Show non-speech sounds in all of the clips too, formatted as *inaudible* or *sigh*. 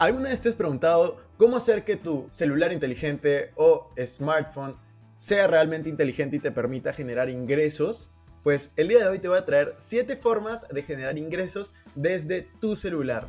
¿Alguna vez te has preguntado cómo hacer que tu celular inteligente o smartphone sea realmente inteligente y te permita generar ingresos? Pues el día de hoy te voy a traer 7 formas de generar ingresos desde tu celular.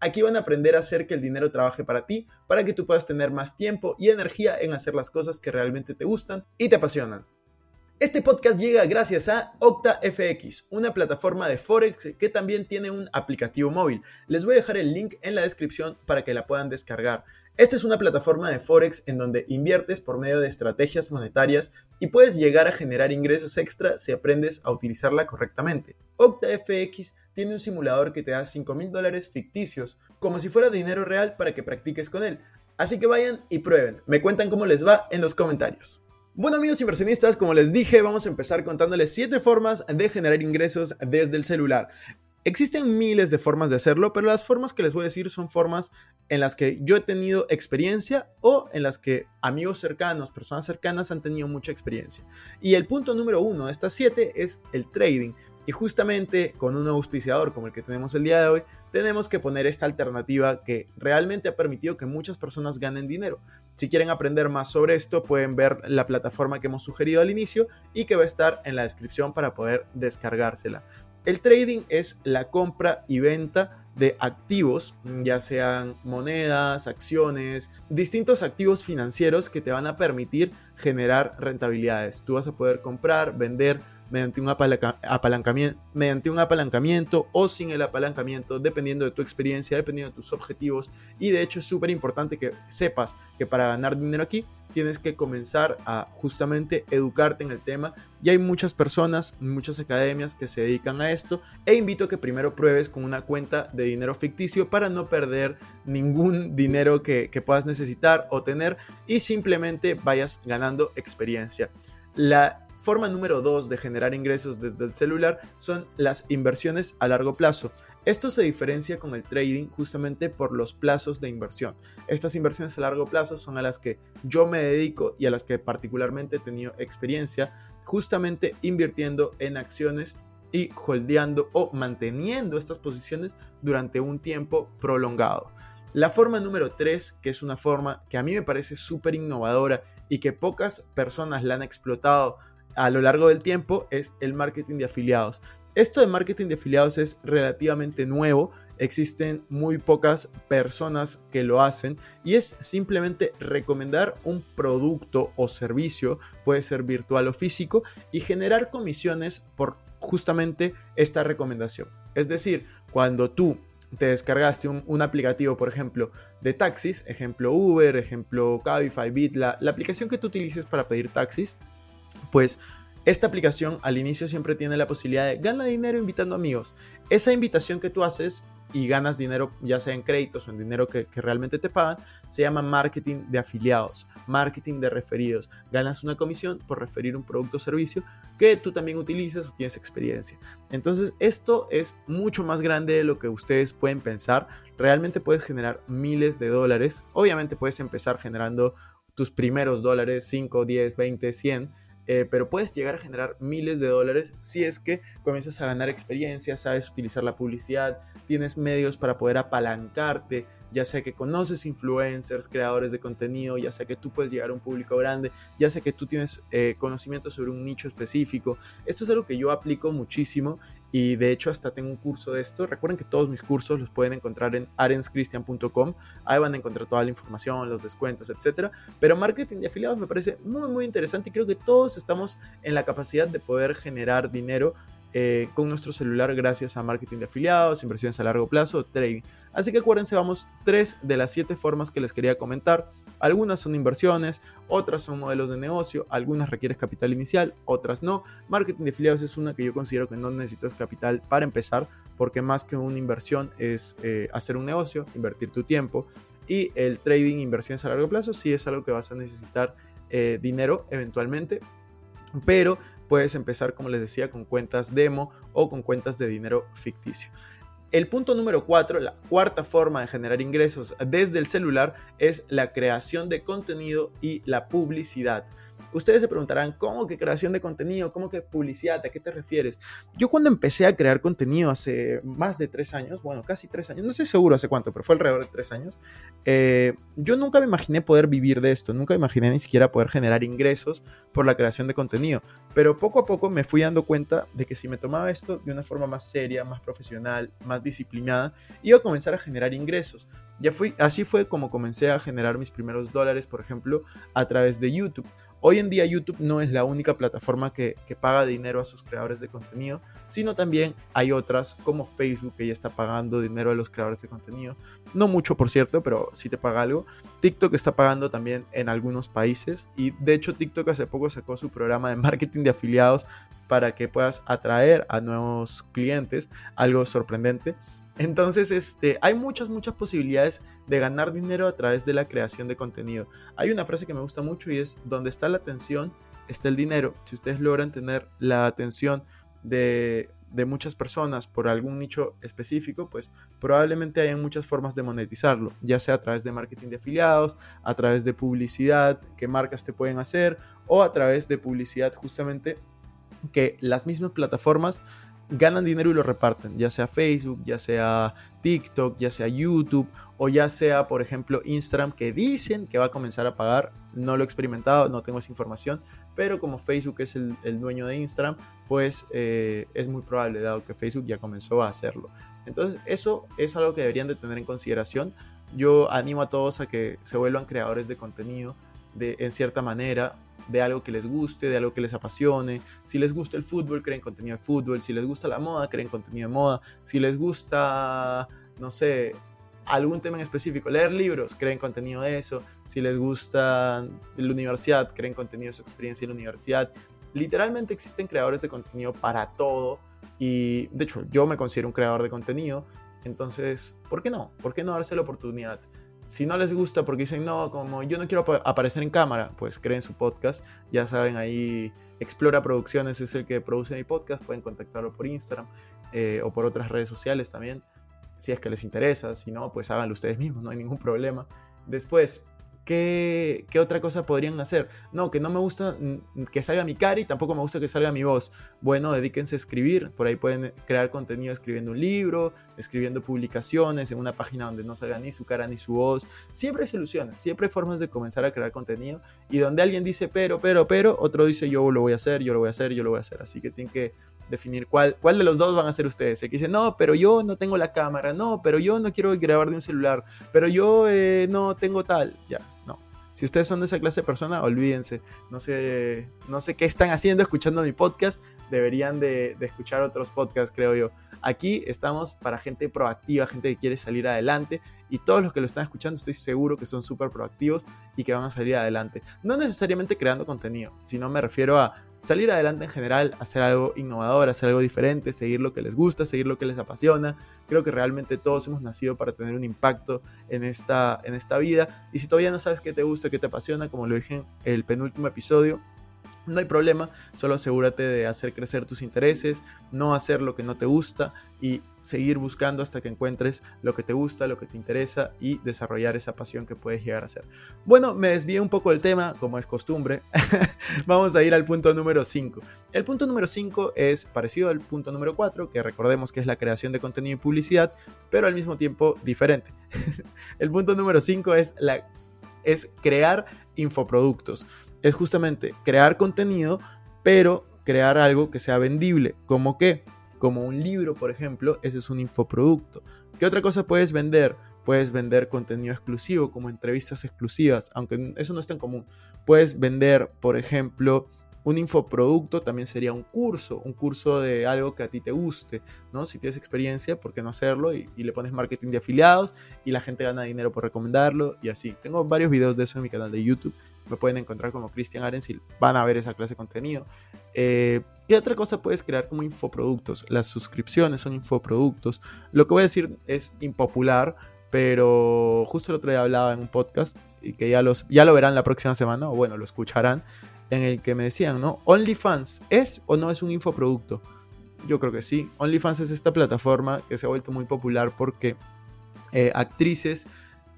Aquí van a aprender a hacer que el dinero trabaje para ti, para que tú puedas tener más tiempo y energía en hacer las cosas que realmente te gustan y te apasionan. Este podcast llega gracias a OctaFX, una plataforma de Forex que también tiene un aplicativo móvil. Les voy a dejar el link en la descripción para que la puedan descargar. Esta es una plataforma de Forex en donde inviertes por medio de estrategias monetarias y puedes llegar a generar ingresos extra si aprendes a utilizarla correctamente. OctaFX tiene un simulador que te da 5 mil dólares ficticios, como si fuera dinero real para que practiques con él. Así que vayan y prueben. Me cuentan cómo les va en los comentarios. Bueno amigos inversionistas, como les dije, vamos a empezar contándoles 7 formas de generar ingresos desde el celular. Existen miles de formas de hacerlo, pero las formas que les voy a decir son formas en las que yo he tenido experiencia o en las que amigos cercanos, personas cercanas han tenido mucha experiencia. Y el punto número uno de estas siete es el trading. Y justamente con un auspiciador como el que tenemos el día de hoy, tenemos que poner esta alternativa que realmente ha permitido que muchas personas ganen dinero. Si quieren aprender más sobre esto, pueden ver la plataforma que hemos sugerido al inicio y que va a estar en la descripción para poder descargársela. El trading es la compra y venta de activos, ya sean monedas, acciones, distintos activos financieros que te van a permitir generar rentabilidades. Tú vas a poder comprar, vender mediante un, apalancamiento, mediante un apalancamiento o sin el apalancamiento, dependiendo de tu experiencia, dependiendo de tus objetivos. Y de hecho es súper importante que sepas que para ganar dinero aquí tienes que comenzar a justamente educarte en el tema. Y hay muchas personas, muchas academias que se dedican a esto. E invito a que primero pruebes con una cuenta de dinero ficticio para no perder ningún dinero que, que puedas necesitar o tener y simplemente vayas ganando experiencia. La Forma número 2 de generar ingresos desde el celular son las inversiones a largo plazo. Esto se diferencia con el trading justamente por los plazos de inversión. Estas inversiones a largo plazo son a las que yo me dedico y a las que particularmente he tenido experiencia justamente invirtiendo en acciones y holdeando o manteniendo estas posiciones durante un tiempo prolongado. La forma número 3, que es una forma que a mí me parece súper innovadora y que pocas personas la han explotado a lo largo del tiempo es el marketing de afiliados. Esto de marketing de afiliados es relativamente nuevo, existen muy pocas personas que lo hacen y es simplemente recomendar un producto o servicio, puede ser virtual o físico, y generar comisiones por justamente esta recomendación. Es decir, cuando tú te descargaste un, aplicativo, por ejemplo, de taxis, ejemplo Uber, ejemplo Cabify, Bit, la aplicación que tú utilices para pedir taxis, pues esta aplicación al inicio siempre tiene la posibilidad de ganar dinero invitando amigos. Esa invitación que tú haces y ganas dinero, ya sea en créditos o en dinero que, realmente te pagan, se llama marketing de afiliados, marketing de referidos. Ganas una comisión por referir un producto o servicio que tú también utilizas o tienes experiencia. Entonces, esto es mucho más grande de lo que ustedes pueden pensar. Realmente puedes generar miles de dólares. Obviamente puedes empezar generando tus primeros dólares, 5, 10, 20, 100 eh, pero puedes llegar a generar miles de dólares si es que comienzas a ganar experiencia, sabes utilizar la publicidad, tienes medios para poder apalancarte, ya sea que conoces influencers, creadores de contenido, ya sea que tú puedes llegar a un público grande, ya sea que tú tienes eh, conocimiento sobre un nicho específico. Esto es algo que yo aplico muchísimo y de hecho hasta tengo un curso de esto. Recuerden que todos mis cursos los pueden encontrar en arenschristian.com. Ahí van a encontrar toda la información, los descuentos, etc. Pero marketing de afiliados me parece muy muy interesante y creo que todos estamos en la capacidad de poder generar dinero eh, con nuestro celular gracias a marketing de afiliados, inversiones a largo plazo, trading. Así que acuérdense, vamos, tres de las siete formas que les quería comentar. Algunas son inversiones, otras son modelos de negocio, algunas requieren capital inicial, otras no. Marketing de afiliados es una que yo considero que no necesitas capital para empezar, porque más que una inversión es eh, hacer un negocio, invertir tu tiempo. Y el trading, inversiones a largo plazo, sí es algo que vas a necesitar eh, dinero eventualmente, pero puedes empezar, como les decía, con cuentas demo o con cuentas de dinero ficticio. El punto número 4, la cuarta forma de generar ingresos desde el celular es la creación de contenido y la publicidad. Ustedes se preguntarán, ¿cómo que creación de contenido? ¿Cómo que publicidad? ¿A qué te refieres? Yo cuando empecé a crear contenido hace más de tres años, bueno, casi tres años, no estoy seguro hace cuánto, pero fue alrededor de tres años, eh, yo nunca me imaginé poder vivir de esto, nunca imaginé ni siquiera poder generar ingresos por la creación de contenido. Pero poco a poco me fui dando cuenta de que si me tomaba esto de una forma más seria, más profesional, más disciplinada, iba a comenzar a generar ingresos. Ya fui, así fue como comencé a generar mis primeros dólares, por ejemplo, a través de YouTube. Hoy en día YouTube no es la única plataforma que, paga dinero a sus creadores de contenido, sino también hay otras como Facebook que ya está pagando dinero a los creadores de contenido. No mucho, por cierto, pero sí te paga algo. TikTok está pagando también en algunos países y de hecho TikTok hace poco sacó su programa de marketing de afiliados para que puedas atraer a nuevos clientes, algo sorprendente. Entonces, este, hay muchas, muchas posibilidades de ganar dinero a través de la creación de contenido. Hay una frase que me gusta mucho y es, donde está la atención, está el dinero. Si ustedes logran tener la atención de, muchas personas por algún nicho específico, pues probablemente hay muchas formas de monetizarlo, ya sea a través de marketing de afiliados, a través de publicidad que marcas te pueden hacer o a través de publicidad justamente que las mismas plataformas ganan dinero y lo reparten, ya sea Facebook, ya sea TikTok, ya sea YouTube o ya sea, por ejemplo, Instagram, que dicen que va a comenzar a pagar. No lo he experimentado, no tengo esa información, pero como Facebook es el, dueño de Instagram, pues eh, es muy probable, dado que Facebook ya comenzó a hacerlo. Entonces, eso es algo que deberían de tener en consideración. Yo animo a todos a que se vuelvan creadores de contenido de, en cierta manera, de algo que les guste, de algo que les apasione. Si les gusta el fútbol, creen contenido de fútbol. Si les gusta la moda, creen contenido de moda. Si les gusta, no sé, algún tema en específico, leer libros, creen contenido de eso. Si les gusta la universidad, creen contenido de su experiencia en la universidad. Literalmente existen creadores de contenido para todo. Y de hecho, yo me considero un creador de contenido. Entonces, ¿por qué no? ¿Por qué no darse la oportunidad? Si no les gusta porque dicen, no, como yo no quiero aparecer en cámara, pues creen su podcast. Ya saben, ahí Explora Producciones es el que produce mi podcast. Pueden contactarlo por Instagram eh, o por otras redes sociales también. Si es que les interesa, si no, pues háganlo ustedes mismos, no hay ningún problema. Después, ¿Qué, otra cosa podrían hacer? No, que no me gusta que salga mi cara y tampoco me gusta que salga mi voz. Bueno, dedíquense a escribir. Por ahí pueden crear contenido escribiendo un libro, escribiendo publicaciones en una página donde no salga ni su cara ni su voz. Siempre hay soluciones, siempre hay formas de comenzar a crear contenido. Y donde alguien dice pero, pero, pero, otro dice yo lo voy a hacer, yo lo voy a hacer, yo lo voy a hacer. Así que tienen que definir cuál, cuál de los dos van a ser ustedes. El que dice, no, pero yo no tengo la cámara, no, pero yo no quiero grabar de un celular, pero yo eh, no tengo tal. Ya, no. Si ustedes son de esa clase de persona, olvídense. No sé, no sé qué están haciendo escuchando mi podcast. Deberían de, de, escuchar otros podcasts, creo yo. Aquí estamos para gente proactiva, gente que quiere salir adelante. Y todos los que lo están escuchando, estoy seguro que son súper proactivos y que van a salir adelante. No necesariamente creando contenido, sino me refiero a salir adelante en general, hacer algo innovador, hacer algo diferente, seguir lo que les gusta, seguir lo que les apasiona. Creo que realmente todos hemos nacido para tener un impacto en esta, en esta vida. Y si todavía no sabes qué te gusta, qué te apasiona, como lo dije en el penúltimo episodio, no hay problema, solo asegúrate de hacer crecer tus intereses, no hacer lo que no te gusta y seguir buscando hasta que encuentres lo que te gusta, lo que te interesa y desarrollar esa pasión que puedes llegar a ser. Bueno, me desvié un poco del tema, como es costumbre. *laughs* Vamos a ir al punto número 5. El punto número 5 es parecido al punto número 4, que recordemos que es la creación de contenido y publicidad, pero al mismo tiempo diferente. *laughs* el punto número 5 es, es crear infoproductos es justamente crear contenido, pero crear algo que sea vendible. ¿Como qué? Como un libro, por ejemplo, ese es un infoproducto. ¿Qué otra cosa puedes vender? Puedes vender contenido exclusivo, como entrevistas exclusivas, aunque eso no es tan común. Puedes vender, por ejemplo, Un infoproducto también sería un curso, un curso de algo que a ti te guste, ¿no? Si tienes experiencia, ¿por qué no hacerlo? Y, le pones marketing de afiliados y la gente gana dinero por recomendarlo y así. Tengo varios videos de eso en mi canal de YouTube. Me pueden encontrar como Cristian Arens y van a ver esa clase de contenido. Eh, ¿Qué otra cosa puedes crear como infoproductos? Las suscripciones son infoproductos. Lo que voy a decir es impopular, pero justo el otro día hablaba en un podcast y que ya, los, ya lo verán la próxima semana, o bueno, lo escucharán en el que me decían, ¿no? OnlyFans, ¿es o no es un infoproducto? Yo creo que sí. OnlyFans es esta plataforma que se ha vuelto muy popular porque eh, actrices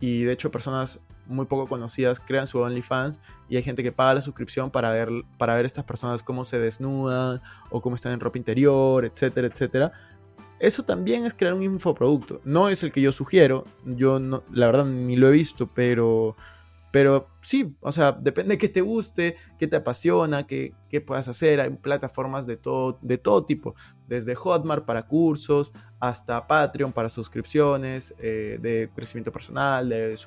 y de hecho personas muy poco conocidas crean su OnlyFans y hay gente que paga la suscripción para ver, para ver estas personas cómo se desnudan o cómo están en ropa interior, etcétera, etcétera. Eso también es crear un infoproducto. No es el que yo sugiero, yo no, la verdad ni lo he visto, pero pero sí, o sea, depende de qué te guste, qué te apasiona, qué, qué puedas hacer. Hay plataformas de todo, de todo tipo, desde Hotmart para cursos hasta Patreon para suscripciones, eh, de crecimiento personal, de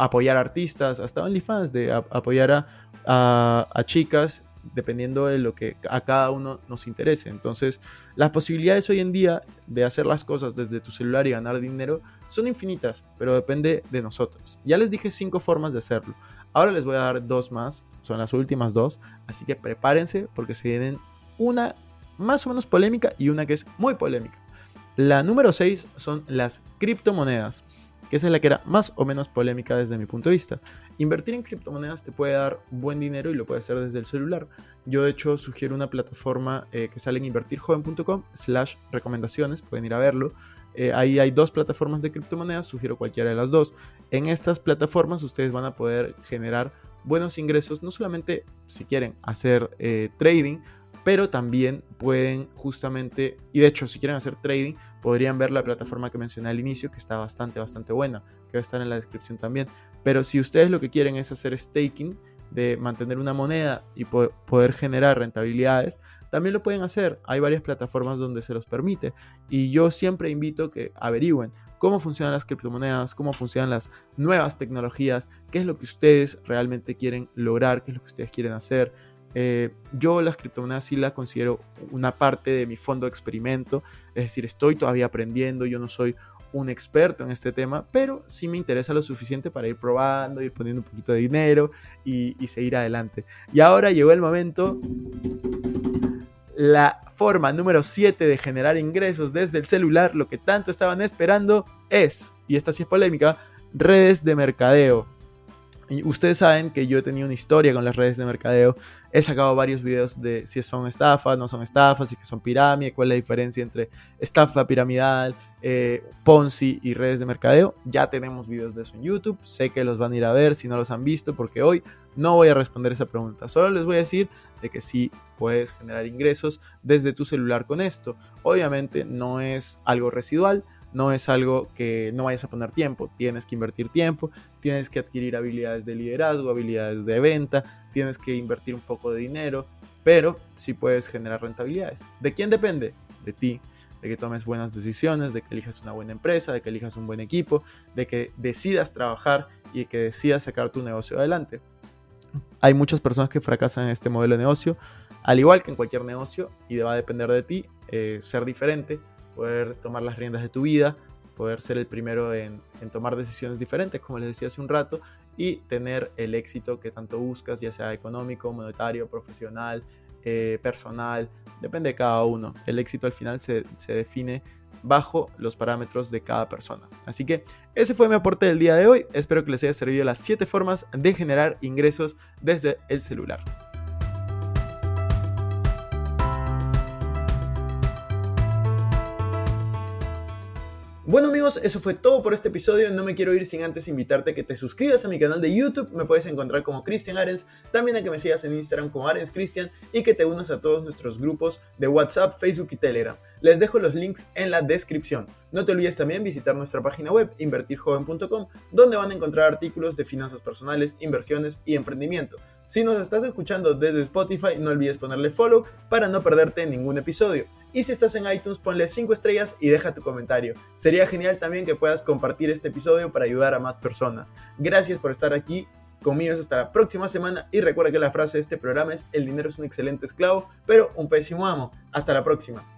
apoyar artistas, hasta OnlyFans, de apoyar a, chicas dependiendo de lo que a cada uno nos interese. Entonces, las posibilidades hoy en día de hacer las cosas desde tu celular y ganar dinero son infinitas, pero depende de nosotros. Ya les dije cinco formas de hacerlo. Ahora les voy a dar dos más, son las últimas dos, así que prepárense porque se vienen una más o menos polémica y una que es muy polémica. La número 6 son las criptomonedas que esa es la que era más o menos polémica desde mi punto de vista. Invertir en criptomonedas te puede dar buen dinero y lo puedes hacer desde el celular. Yo de hecho sugiero una plataforma eh, que sale en invertirjoven.com slash recomendaciones, pueden ir a verlo. Eh, ahí hay dos plataformas de criptomonedas, sugiero cualquiera de las dos. En estas plataformas ustedes van a poder generar buenos ingresos, no solamente si quieren hacer eh, trading, pero también pueden justamente, y de hecho si quieren hacer trading, podrían ver la plataforma que mencioné al inicio, que está bastante, bastante buena, que va a estar en la descripción también. Pero si ustedes lo que quieren es hacer staking, de mantener una moneda y poder generar rentabilidades, también lo pueden hacer. Hay varias plataformas donde se los permite. Y yo siempre invito que averigüen cómo funcionan las criptomonedas, cómo funcionan las nuevas tecnologías, qué es lo que ustedes realmente quieren lograr, qué es lo que ustedes quieren hacer. Eh, yo las criptomonedas sí las considero una parte de mi fondo experimento, es decir, estoy todavía aprendiendo, yo no soy un experto en este tema, pero sí me interesa lo suficiente para ir probando, ir poniendo un poquito de dinero y, y seguir adelante. Y ahora llegó el momento, la forma número 7 de generar ingresos desde el celular, lo que tanto estaban esperando es, y esta sí es polémica, redes de mercadeo. Ustedes saben que yo he tenido una historia con las redes de mercadeo. He sacado varios videos de si son estafas, no son estafas, si son pirámides, cuál es la diferencia entre estafa piramidal, eh, Ponzi y redes de mercadeo. Ya tenemos videos de eso en YouTube. Sé que los van a ir a ver si no los han visto, porque hoy no voy a responder esa pregunta. Solo les voy a decir de que sí puedes generar ingresos desde tu celular con esto. Obviamente no es algo residual no es algo que no vayas a poner tiempo, tienes que invertir tiempo, tienes que adquirir habilidades de liderazgo, habilidades de venta, tienes que invertir un poco de dinero, pero sí puedes generar rentabilidades. ¿De quién depende? De ti, de que tomes buenas decisiones, de que elijas una buena empresa, de que elijas un buen equipo, de que decidas trabajar y que decidas sacar tu negocio adelante. Hay muchas personas que fracasan en este modelo de negocio, al igual que en cualquier negocio, y va a depender de ti eh, ser diferente, poder tomar las riendas de tu vida, poder ser el primero en, tomar decisiones diferentes, como les decía hace un rato, y tener el éxito que tanto buscas, ya sea económico, monetario, profesional, eh, personal, depende de cada uno. El éxito al final se, se define bajo los parámetros de cada persona. Así que ese fue mi aporte del día de hoy. Espero que les haya servido las 7 formas de generar ingresos desde el celular. Bueno amigos, eso fue todo por este episodio. No me quiero ir sin antes invitarte a que te suscribas a mi canal de YouTube. Me puedes encontrar como Cristian Arens. También a que me sigas en Instagram como Arens Cristian y que te unas a todos nuestros grupos de WhatsApp, Facebook y Telegram. Les dejo los links en la descripción. No te olvides también visitar nuestra página web invertirjoven.com donde van a encontrar artículos de finanzas personales, inversiones y emprendimiento. Si nos estás escuchando desde Spotify, no olvides ponerle follow para no perderte ningún episodio. Y si estás en iTunes, ponle 5 estrellas y deja tu comentario. Sería genial también que puedas compartir este episodio para ayudar a más personas. Gracias por estar aquí Conmigo hasta la próxima semana y recuerda que la frase de este programa es el dinero es un excelente esclavo, pero un pésimo amo. Hasta la próxima.